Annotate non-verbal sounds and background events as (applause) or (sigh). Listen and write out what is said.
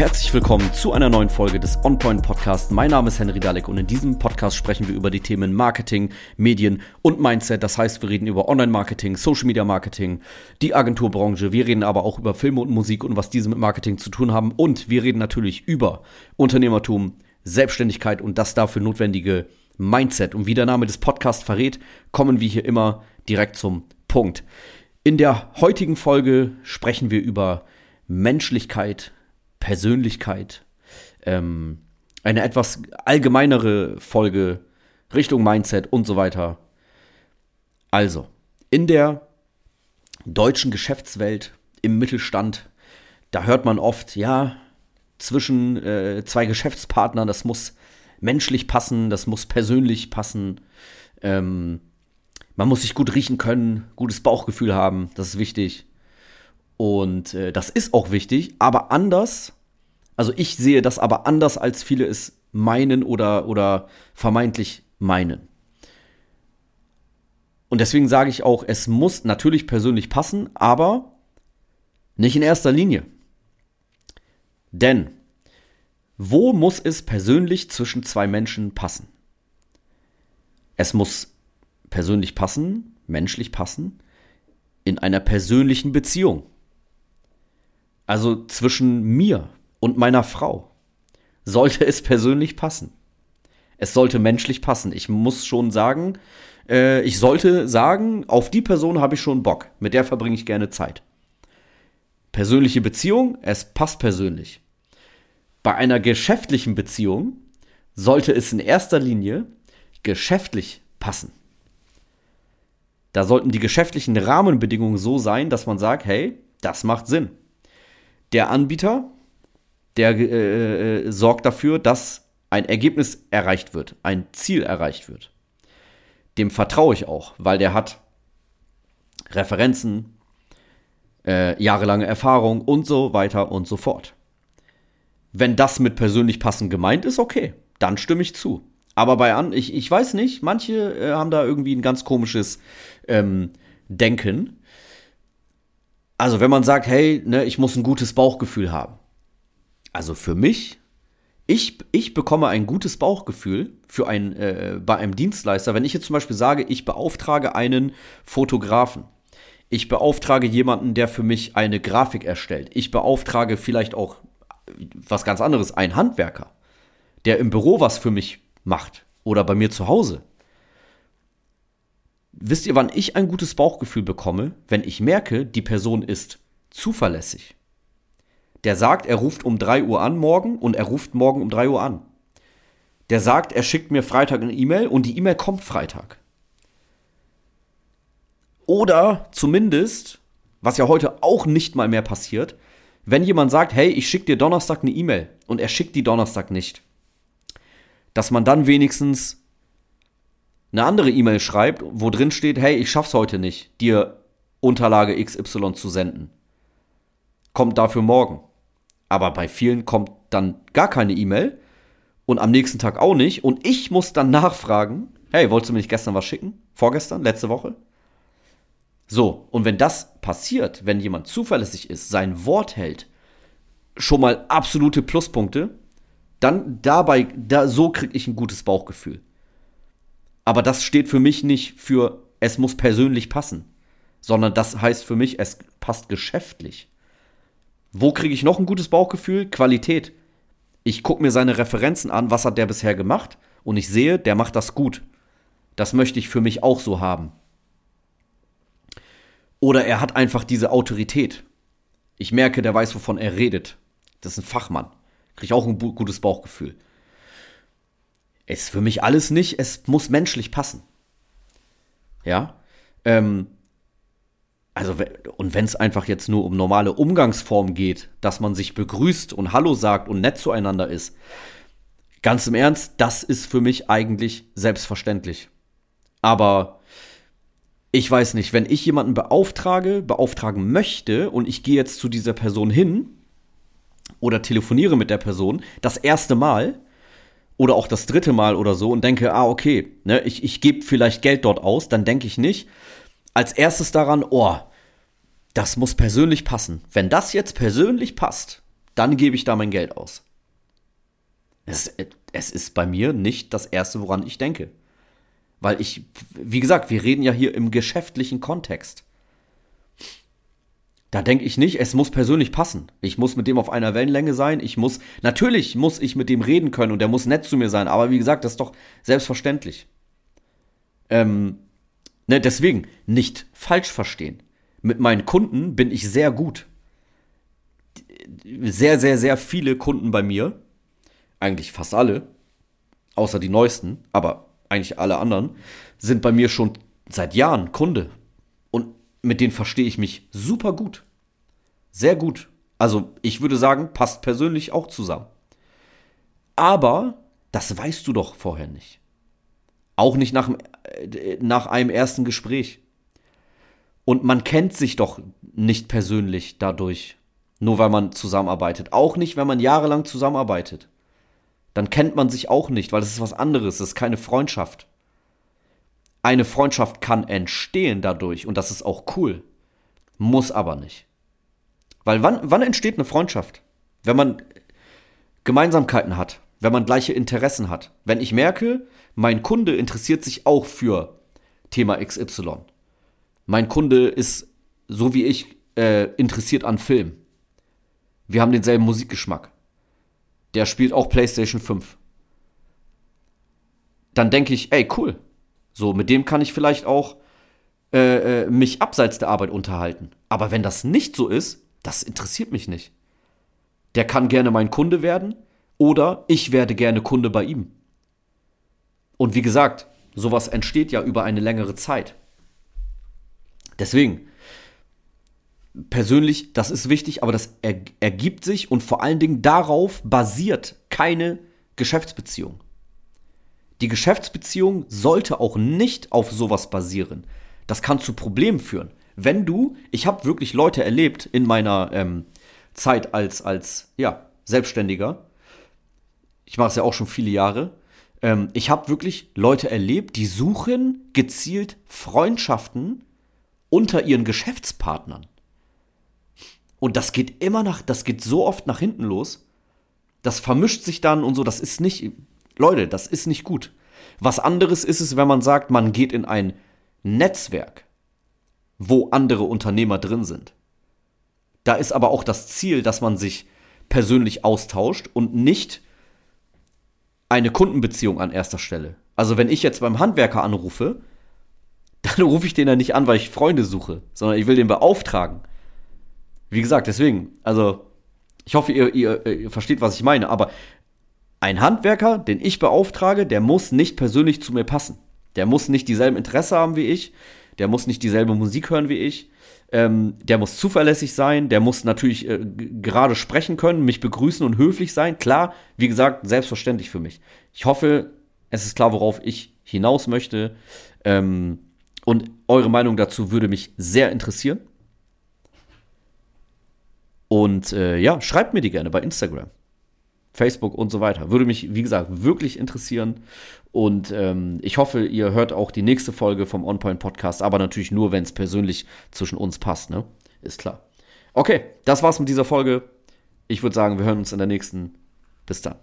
Herzlich willkommen zu einer neuen Folge des OnPoint Podcast. Mein Name ist Henry Dalek und in diesem Podcast sprechen wir über die Themen Marketing, Medien und Mindset. Das heißt, wir reden über Online-Marketing, Social Media Marketing, die Agenturbranche. Wir reden aber auch über Filme und Musik und was diese mit Marketing zu tun haben. Und wir reden natürlich über Unternehmertum, Selbstständigkeit und das dafür notwendige Mindset. Und wie der Name des Podcasts verrät, kommen wir hier immer direkt zum Punkt. In der heutigen Folge sprechen wir über Menschlichkeit, Persönlichkeit, ähm, eine etwas allgemeinere Folge Richtung Mindset und so weiter. Also, in der deutschen Geschäftswelt, im Mittelstand, da hört man oft, ja, zwischen äh, zwei Geschäftspartnern, das muss menschlich passen, das muss persönlich passen. Ähm, man muss sich gut riechen können, gutes Bauchgefühl haben, das ist wichtig. Und äh, das ist auch wichtig, aber anders. Also ich sehe das aber anders, als viele es meinen oder, oder vermeintlich meinen. Und deswegen sage ich auch, es muss natürlich persönlich passen, aber nicht in erster Linie. Denn wo muss es persönlich zwischen zwei Menschen passen? Es muss persönlich passen, menschlich passen, in einer persönlichen Beziehung. Also zwischen mir und meiner Frau sollte es persönlich passen. Es sollte menschlich passen. Ich muss schon sagen, äh, ich sollte sagen, auf die Person habe ich schon Bock. Mit der verbringe ich gerne Zeit. Persönliche Beziehung, es passt persönlich. Bei einer geschäftlichen Beziehung sollte es in erster Linie geschäftlich passen. Da sollten die geschäftlichen Rahmenbedingungen so sein, dass man sagt, hey, das macht Sinn. Der Anbieter, der äh, äh, sorgt dafür, dass ein Ergebnis erreicht wird, ein Ziel erreicht wird. Dem vertraue ich auch, weil der hat Referenzen, äh, jahrelange Erfahrung und so weiter und so fort. Wenn das mit persönlich passend gemeint ist, okay, dann stimme ich zu. Aber bei an, ich, ich weiß nicht, manche äh, haben da irgendwie ein ganz komisches ähm, Denken. Also wenn man sagt, hey, ne, ich muss ein gutes Bauchgefühl haben. Also für mich, ich, ich bekomme ein gutes Bauchgefühl für ein, äh, bei einem Dienstleister, wenn ich jetzt zum Beispiel sage, ich beauftrage einen Fotografen. Ich beauftrage jemanden, der für mich eine Grafik erstellt. Ich beauftrage vielleicht auch was ganz anderes, einen Handwerker, der im Büro was für mich macht oder bei mir zu Hause. Wisst ihr, wann ich ein gutes Bauchgefühl bekomme? Wenn ich merke, die Person ist zuverlässig. Der sagt, er ruft um 3 Uhr an morgen und er ruft morgen um 3 Uhr an. Der sagt, er schickt mir Freitag eine E-Mail und die E-Mail kommt Freitag. Oder zumindest, was ja heute auch nicht mal mehr passiert, wenn jemand sagt, hey, ich schicke dir Donnerstag eine E-Mail und er schickt die Donnerstag nicht, dass man dann wenigstens eine andere E-Mail schreibt, wo drin steht, hey, ich schaff's heute nicht, dir Unterlage XY zu senden. Kommt dafür morgen. Aber bei vielen kommt dann gar keine E-Mail und am nächsten Tag auch nicht und ich muss dann nachfragen, hey, wolltest du mir nicht gestern was schicken? Vorgestern? Letzte Woche? So, und wenn das passiert, wenn jemand zuverlässig ist, sein Wort hält, schon mal absolute Pluspunkte, dann dabei, da, so kriege ich ein gutes Bauchgefühl. Aber das steht für mich nicht für, es muss persönlich passen, sondern das heißt für mich, es passt geschäftlich. Wo kriege ich noch ein gutes Bauchgefühl? Qualität. Ich gucke mir seine Referenzen an, was hat der bisher gemacht und ich sehe, der macht das gut. Das möchte ich für mich auch so haben. Oder er hat einfach diese Autorität. Ich merke, der weiß, wovon er redet. Das ist ein Fachmann. Kriege ich auch ein gutes Bauchgefühl. Ist für mich alles nicht, es muss menschlich passen. Ja. Ähm, also, und wenn es einfach jetzt nur um normale Umgangsform geht, dass man sich begrüßt und Hallo sagt und nett zueinander ist, ganz im Ernst, das ist für mich eigentlich selbstverständlich. Aber ich weiß nicht, wenn ich jemanden beauftrage, beauftragen möchte und ich gehe jetzt zu dieser Person hin oder telefoniere mit der Person das erste Mal, oder auch das dritte Mal oder so und denke, ah, okay, ne, ich, ich gebe vielleicht Geld dort aus, dann denke ich nicht als erstes daran, oh, das muss persönlich passen. Wenn das jetzt persönlich passt, dann gebe ich da mein Geld aus. Es, es ist bei mir nicht das Erste, woran ich denke. Weil ich, wie gesagt, wir reden ja hier im geschäftlichen Kontext. Da denke ich nicht, es muss persönlich passen. Ich muss mit dem auf einer Wellenlänge sein. Ich muss, natürlich muss ich mit dem reden können und der muss nett zu mir sein. Aber wie gesagt, das ist doch selbstverständlich. Ähm, ne, deswegen nicht falsch verstehen. Mit meinen Kunden bin ich sehr gut. Sehr, sehr, sehr viele Kunden bei mir, eigentlich fast alle, außer die neuesten, aber eigentlich alle anderen, sind bei mir schon seit Jahren Kunde mit denen verstehe ich mich super gut. Sehr gut. Also ich würde sagen, passt persönlich auch zusammen. Aber das weißt du doch vorher nicht. Auch nicht nach, äh, nach einem ersten Gespräch. Und man kennt sich doch nicht persönlich dadurch, nur weil man zusammenarbeitet. Auch nicht, wenn man jahrelang zusammenarbeitet. Dann kennt man sich auch nicht, weil es ist was anderes, es ist keine Freundschaft. Eine Freundschaft kann entstehen dadurch und das ist auch cool. Muss aber nicht. Weil wann, wann entsteht eine Freundschaft? Wenn man Gemeinsamkeiten hat, wenn man gleiche Interessen hat. Wenn ich merke, mein Kunde interessiert sich auch für Thema XY. Mein Kunde ist, so wie ich, äh, interessiert an Film. Wir haben denselben Musikgeschmack. Der spielt auch PlayStation 5. Dann denke ich, ey, cool, so, mit dem kann ich vielleicht auch äh, äh, mich abseits der Arbeit unterhalten. Aber wenn das nicht so ist, das interessiert mich nicht. Der kann gerne mein Kunde werden oder ich werde gerne Kunde bei ihm. Und wie gesagt, sowas entsteht ja über eine längere Zeit. Deswegen, persönlich, das ist wichtig, aber das ergibt sich und vor allen Dingen darauf basiert keine Geschäftsbeziehung. Die Geschäftsbeziehung sollte auch nicht auf sowas basieren. Das kann zu Problemen führen. Wenn du, ich habe wirklich Leute erlebt in meiner ähm, Zeit als, als ja, Selbstständiger, ich mache es ja auch schon viele Jahre, ähm, ich habe wirklich Leute erlebt, die suchen gezielt Freundschaften unter ihren Geschäftspartnern. Und das geht immer nach, das geht so oft nach hinten los. Das vermischt sich dann und so, das ist nicht, Leute, das ist nicht gut. Was anderes ist es, wenn man sagt, man geht in ein Netzwerk, wo andere Unternehmer drin sind. Da ist aber auch das Ziel, dass man sich persönlich austauscht und nicht eine Kundenbeziehung an erster Stelle. Also wenn ich jetzt beim Handwerker anrufe, (laughs) dann rufe ich den ja nicht an, weil ich Freunde suche, sondern ich will den beauftragen. Wie gesagt, deswegen, also ich hoffe, ihr, ihr, ihr versteht, was ich meine, aber ein Handwerker, den ich beauftrage, der muss nicht persönlich zu mir passen. Der muss nicht dieselben Interesse haben wie ich. Der muss nicht dieselbe Musik hören wie ich. Ähm, der muss zuverlässig sein. Der muss natürlich äh, gerade sprechen können, mich begrüßen und höflich sein. Klar, wie gesagt, selbstverständlich für mich. Ich hoffe, es ist klar, worauf ich hinaus möchte. Ähm, und eure Meinung dazu würde mich sehr interessieren. Und äh, ja, schreibt mir die gerne bei Instagram. Facebook und so weiter. Würde mich, wie gesagt, wirklich interessieren. Und ähm, ich hoffe, ihr hört auch die nächste Folge vom OnPoint Podcast, aber natürlich nur, wenn es persönlich zwischen uns passt, ne? Ist klar. Okay, das war's mit dieser Folge. Ich würde sagen, wir hören uns in der nächsten. Bis dann.